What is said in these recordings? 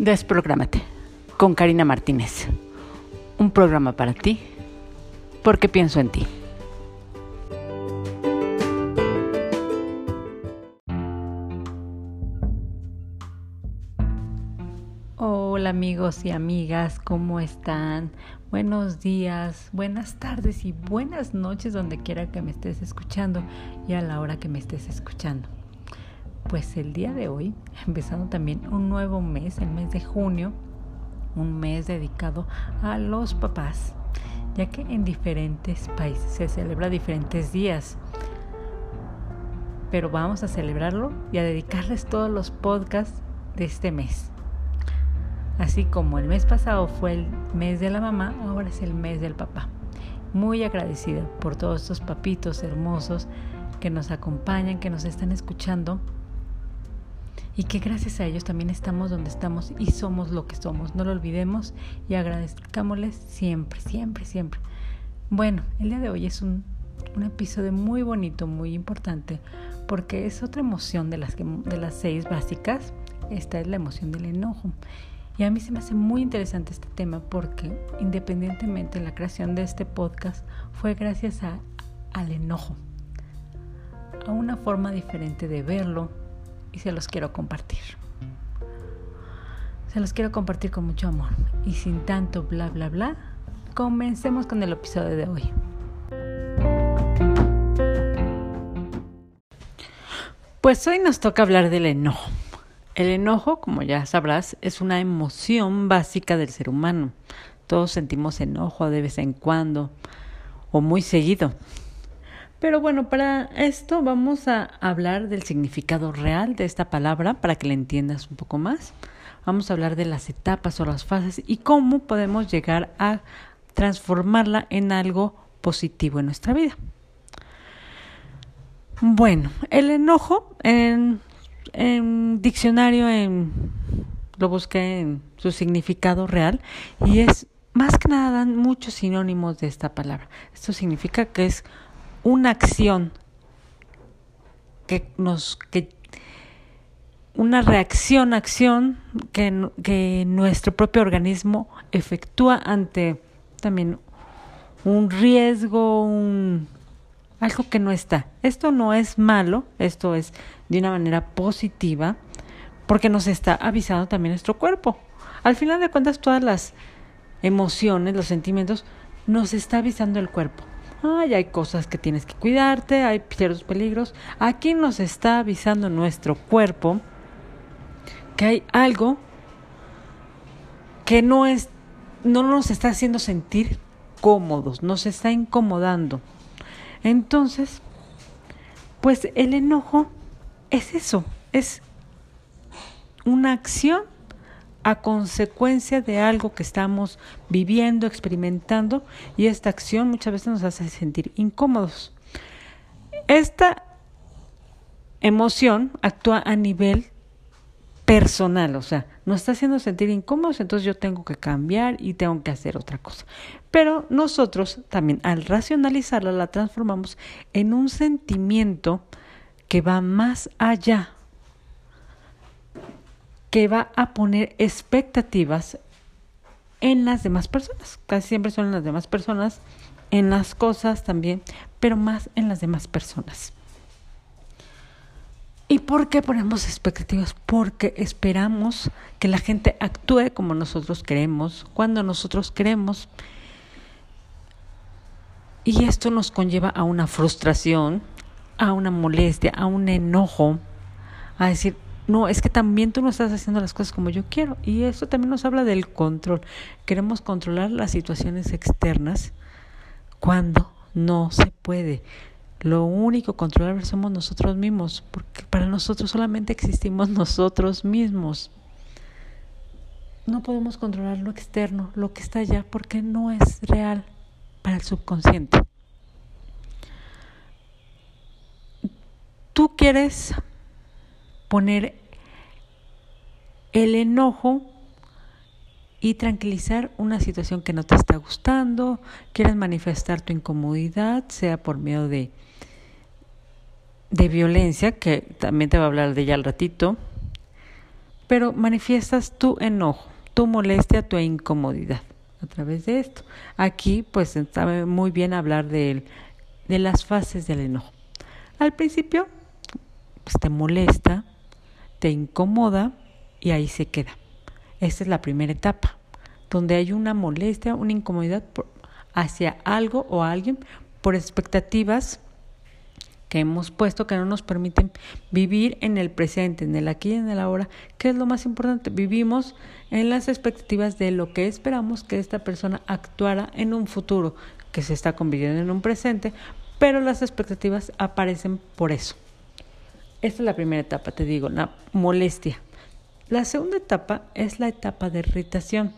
Desprográmate con Karina Martínez. Un programa para ti porque pienso en ti. Hola amigos y amigas, ¿cómo están? Buenos días, buenas tardes y buenas noches donde quiera que me estés escuchando y a la hora que me estés escuchando. Pues el día de hoy, empezando también un nuevo mes, el mes de junio, un mes dedicado a los papás, ya que en diferentes países se celebra diferentes días. Pero vamos a celebrarlo y a dedicarles todos los podcasts de este mes. Así como el mes pasado fue el mes de la mamá, ahora es el mes del papá. Muy agradecida por todos estos papitos hermosos que nos acompañan, que nos están escuchando y que gracias a ellos también estamos donde estamos y somos lo que somos. No lo olvidemos y agradezcámosles siempre, siempre, siempre. Bueno, el día de hoy es un, episodio muy bonito, muy importante, porque es otra emoción de las, que, de las seis básicas. Esta es la emoción del enojo. Y a mí se me hace muy interesante este tema porque independientemente la creación de este podcast fue gracias a, al enojo, a una forma diferente de verlo, y se los quiero compartir. Se los quiero compartir con mucho amor. Y sin tanto bla bla bla, comencemos con el episodio de hoy. Pues hoy nos toca hablar del enojo. El enojo, como ya sabrás, es una emoción básica del ser humano. Todos sentimos enojo de vez en cuando o muy seguido. Pero bueno, para esto vamos a hablar del significado real de esta palabra para que la entiendas un poco más. Vamos a hablar de las etapas o las fases y cómo podemos llegar a transformarla en algo positivo en nuestra vida. Bueno, el enojo en, diccionario en, lo busqué en su significado real y es más que nada dan muchos sinónimos de esta palabra. Esto significa que es una acción que nos que una reacción acción que, que nuestro propio organismo efectúa ante también un riesgo un algo que no está. Esto no es malo esto es de una manera positiva porque nos está avisando también nuestro cuerpo. Al final de cuentas todas las emociones los sentimientos nos está avisando el cuerpo Ay, hay cosas que tienes que cuidarte, hay ciertos peligros. Aquí nos está avisando nuestro cuerpo que hay algo que no es no nos está haciendo sentir cómodos, nos está incomodando. Entonces, pues el enojo es eso, es una acción a consecuencia de algo que estamos viviendo, experimentando, y esta acción muchas veces nos hace sentir incómodos. Esta emoción actúa a nivel personal, o sea, nos está haciendo sentir incómodos, entonces yo tengo que cambiar y tengo que hacer otra cosa. Pero nosotros también al racionalizarla la transformamos en un sentimiento que va más allá que va a poner expectativas en las demás personas. Casi siempre son en las demás personas, en las cosas también, pero más en las demás personas. ¿Y por qué ponemos expectativas? Porque esperamos que la gente actúe como nosotros queremos, cuando nosotros queremos. Y esto nos conlleva a una frustración, a una molestia, a un enojo, a decir, no, es que también tú no estás haciendo las cosas como yo quiero. Y eso también nos habla del control. Queremos controlar las situaciones externas cuando no se puede. Lo único controlable somos nosotros mismos, porque para nosotros solamente existimos nosotros mismos. No podemos controlar lo externo, lo que está allá, porque no es real para el subconsciente. Tú quieres poner el enojo y tranquilizar una situación que no te está gustando, quieres manifestar tu incomodidad, sea por medio de, de violencia, que también te va a hablar de ella al ratito, pero manifiestas tu enojo, tu molestia, tu incomodidad a través de esto. Aquí pues sabe muy bien hablar de, de las fases del enojo. Al principio pues, te molesta, te incomoda y ahí se queda. Esta es la primera etapa, donde hay una molestia, una incomodidad hacia algo o alguien por expectativas que hemos puesto que no nos permiten vivir en el presente, en el aquí y en el ahora, que es lo más importante. Vivimos en las expectativas de lo que esperamos que esta persona actuara en un futuro que se está convirtiendo en un presente, pero las expectativas aparecen por eso. Esta es la primera etapa, te digo, la molestia. La segunda etapa es la etapa de irritación.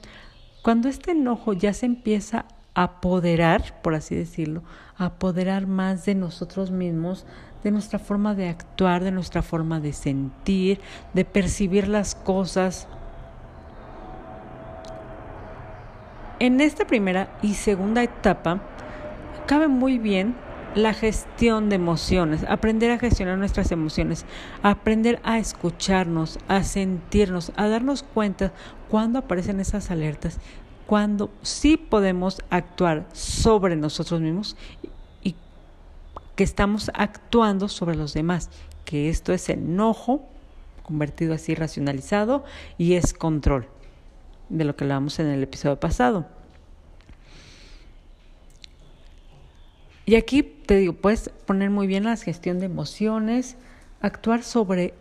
Cuando este enojo ya se empieza apoderar, por así decirlo, apoderar más de nosotros mismos, de nuestra forma de actuar, de nuestra forma de sentir, de percibir las cosas. En esta primera y segunda etapa cabe muy bien la gestión de emociones, aprender a gestionar nuestras emociones, aprender a escucharnos, a sentirnos, a darnos cuenta cuando aparecen esas alertas cuando sí podemos actuar sobre nosotros mismos y que estamos actuando sobre los demás, que esto es enojo convertido así racionalizado y es control, de lo que hablábamos en el episodio pasado. Y aquí te digo, puedes poner muy bien la gestión de emociones, actuar sobre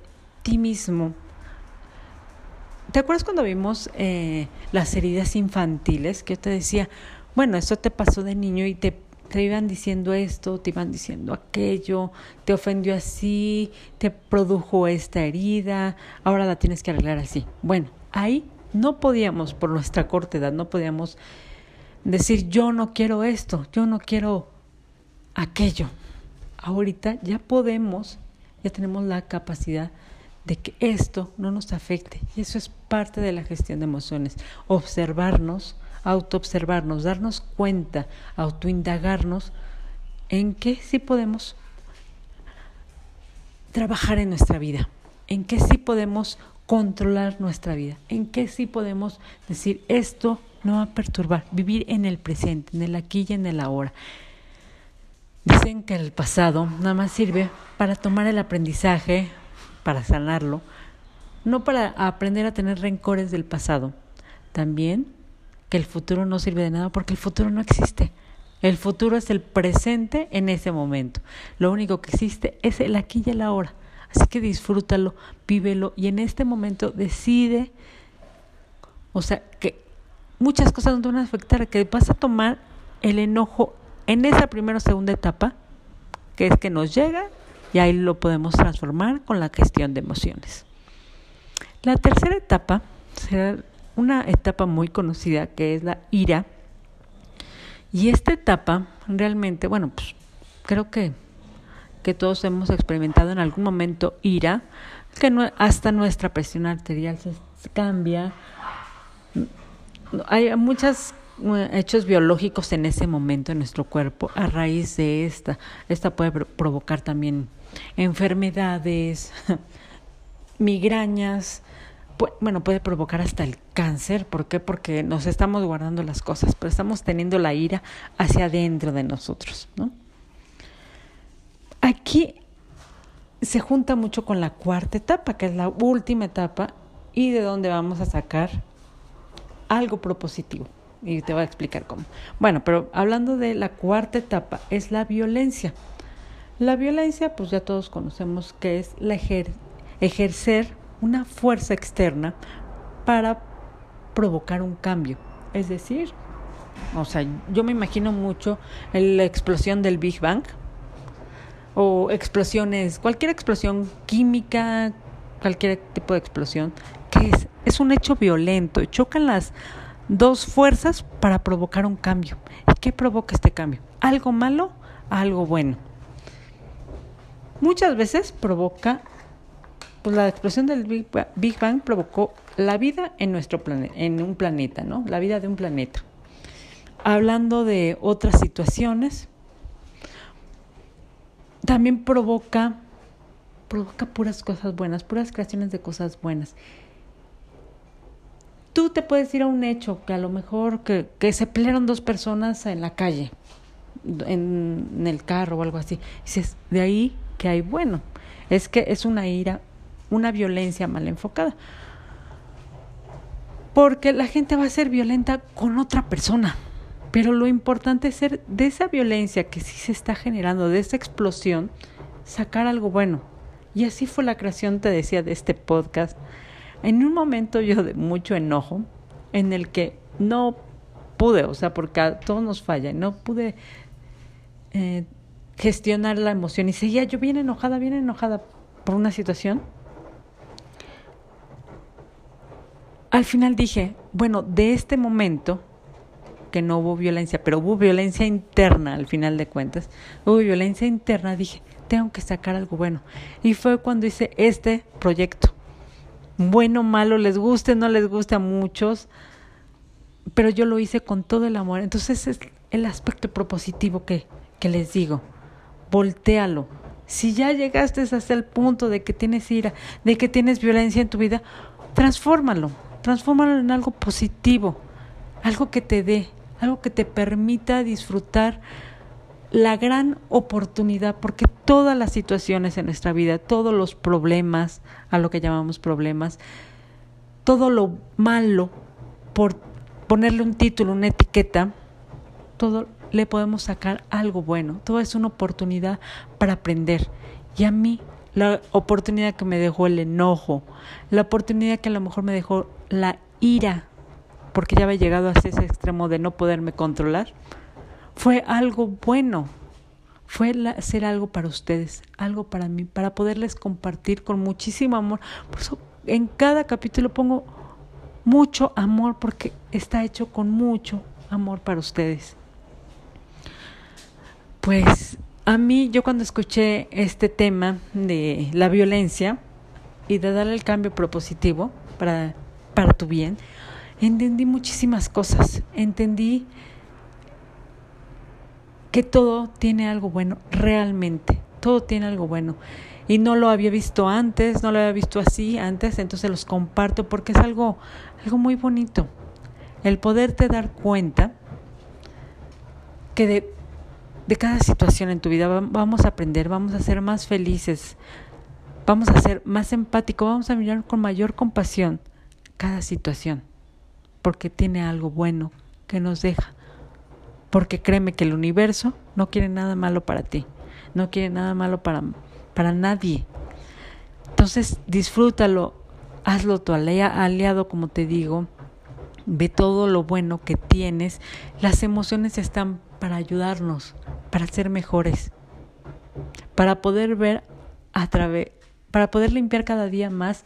ti mismo, ¿Te acuerdas cuando vimos eh, las heridas infantiles? Que yo te decía, bueno, eso te pasó de niño y te, te iban diciendo esto, te iban diciendo aquello, te ofendió así, te produjo esta herida, ahora la tienes que arreglar así. Bueno, ahí no podíamos, por nuestra corta edad, no podíamos decir yo no quiero esto, yo no quiero aquello. Ahorita ya podemos, ya tenemos la capacidad de que esto no nos afecte. Y eso es parte de la gestión de emociones. Observarnos, autoobservarnos, darnos cuenta, autoindagarnos en qué sí podemos trabajar en nuestra vida, en qué sí podemos controlar nuestra vida, en qué sí podemos decir esto no va a perturbar, vivir en el presente, en el aquí y en el ahora. Dicen que el pasado nada más sirve para tomar el aprendizaje, para sanarlo, no para aprender a tener rencores del pasado, también que el futuro no sirve de nada porque el futuro no existe. El futuro es el presente en ese momento. Lo único que existe es el aquí y el ahora. Así que disfrútalo, vívelo y en este momento decide, o sea, que muchas cosas no te van a afectar, que vas a tomar el enojo en esa primera o segunda etapa, que es que nos llega y ahí lo podemos transformar con la gestión de emociones. La tercera etapa será una etapa muy conocida que es la ira. Y esta etapa realmente, bueno, pues creo que, que todos hemos experimentado en algún momento ira, que hasta nuestra presión arterial se cambia. Hay muchos hechos biológicos en ese momento en nuestro cuerpo a raíz de esta. Esta puede provocar también enfermedades, migrañas, bueno, puede provocar hasta el cáncer. ¿Por qué? Porque nos estamos guardando las cosas, pero estamos teniendo la ira hacia adentro de nosotros, ¿no? Aquí se junta mucho con la cuarta etapa, que es la última etapa, y de donde vamos a sacar algo propositivo. Y te voy a explicar cómo. Bueno, pero hablando de la cuarta etapa, es la violencia. La violencia, pues ya todos conocemos que es la ejercer una fuerza externa para provocar un cambio. Es decir, o sea, yo me imagino mucho la explosión del Big Bang o explosiones, cualquier explosión química, cualquier tipo de explosión, que es, es un hecho violento, chocan las dos fuerzas para provocar un cambio. ¿Y qué provoca este cambio? ¿Algo malo? Algo bueno muchas veces provoca, pues la explosión del Big Bang provocó la vida en nuestro planeta, en un planeta, ¿no? La vida de un planeta. Hablando de otras situaciones, también provoca, provoca puras cosas buenas, puras creaciones de cosas buenas. Tú te puedes ir a un hecho que a lo mejor que, se pelearon dos personas en la calle, en, en el carro o algo así. Dices, de ahí que hay bueno. Es que es una ira, una violencia mal enfocada. Porque la gente va a ser violenta con otra persona. Pero lo importante es ser de esa violencia que sí se está generando, de esa explosión, sacar algo bueno. Y así fue la creación, te decía, de este podcast. En un momento yo de mucho enojo, en el que no pude, o sea, porque a todos nos falla, no pude eh, gestionar la emoción y seguía yo bien enojada, bien enojada por una situación. Al final dije, bueno, de este momento que no hubo violencia, pero hubo violencia interna al final de cuentas, hubo violencia interna, dije, tengo que sacar algo bueno. Y fue cuando hice este proyecto. Bueno, malo, les guste, no les guste a muchos, pero yo lo hice con todo el amor. Entonces es el aspecto propositivo que, que les digo. Voltéalo. Si ya llegaste hasta el punto de que tienes ira, de que tienes violencia en tu vida, transfórmalo. Transfórmalo en algo positivo, algo que te dé, algo que te permita disfrutar la gran oportunidad, porque todas las situaciones en nuestra vida, todos los problemas, a lo que llamamos problemas, todo lo malo, por ponerle un título, una etiqueta, todo le podemos sacar algo bueno. Todo es una oportunidad para aprender. Y a mí, la oportunidad que me dejó el enojo, la oportunidad que a lo mejor me dejó la ira porque ya había llegado a ese extremo de no poderme controlar, fue algo bueno, fue hacer algo para ustedes, algo para mí, para poderles compartir con muchísimo amor. Por eso en cada capítulo pongo mucho amor porque está hecho con mucho amor para ustedes. Pues a mí, yo cuando escuché este tema de la violencia y de darle el cambio propositivo para, para tu bien, entendí muchísimas cosas. Entendí que todo tiene algo bueno, realmente, todo tiene algo bueno. Y no lo había visto antes, no lo había visto así antes, entonces los comparto porque es algo, algo muy bonito. El poderte dar cuenta que de, de cada situación en tu vida vamos a aprender, vamos a ser más felices, vamos a ser más empáticos, vamos a mirar con mayor compasión cada situación porque tiene algo bueno que nos deja. Porque créeme que el universo no quiere nada malo para ti, no quiere nada malo para, para nadie. Entonces disfrútalo, hazlo tu aliado, como te digo, ve todo lo bueno que tienes. Las emociones están para ayudarnos, para ser mejores, para poder ver a través, para poder limpiar cada día más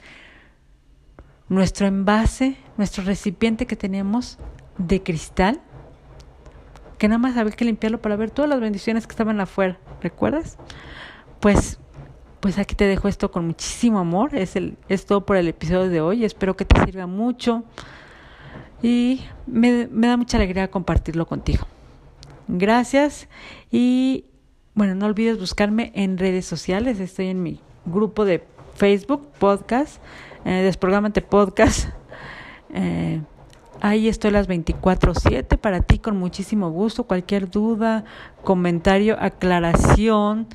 nuestro envase, nuestro recipiente que tenemos de cristal, que nada más había que limpiarlo para ver todas las bendiciones que estaban afuera, ¿recuerdas? Pues pues aquí te dejo esto con muchísimo amor, es el es todo por el episodio de hoy, espero que te sirva mucho y me, me da mucha alegría compartirlo contigo. Gracias y bueno, no olvides buscarme en redes sociales, estoy en mi grupo de Facebook, podcast, eh, Desprogramate Podcast. Eh, ahí estoy las 24/7 para ti con muchísimo gusto. Cualquier duda, comentario, aclaración,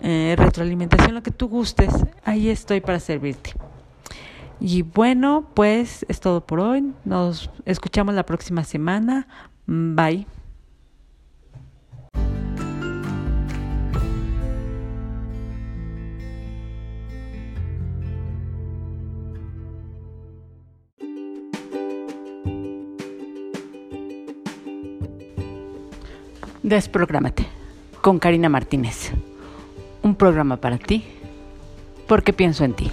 eh, retroalimentación, lo que tú gustes, ahí estoy para servirte. Y bueno, pues es todo por hoy. Nos escuchamos la próxima semana. Bye. Desprográmate con Karina Martínez. Un programa para ti porque pienso en ti.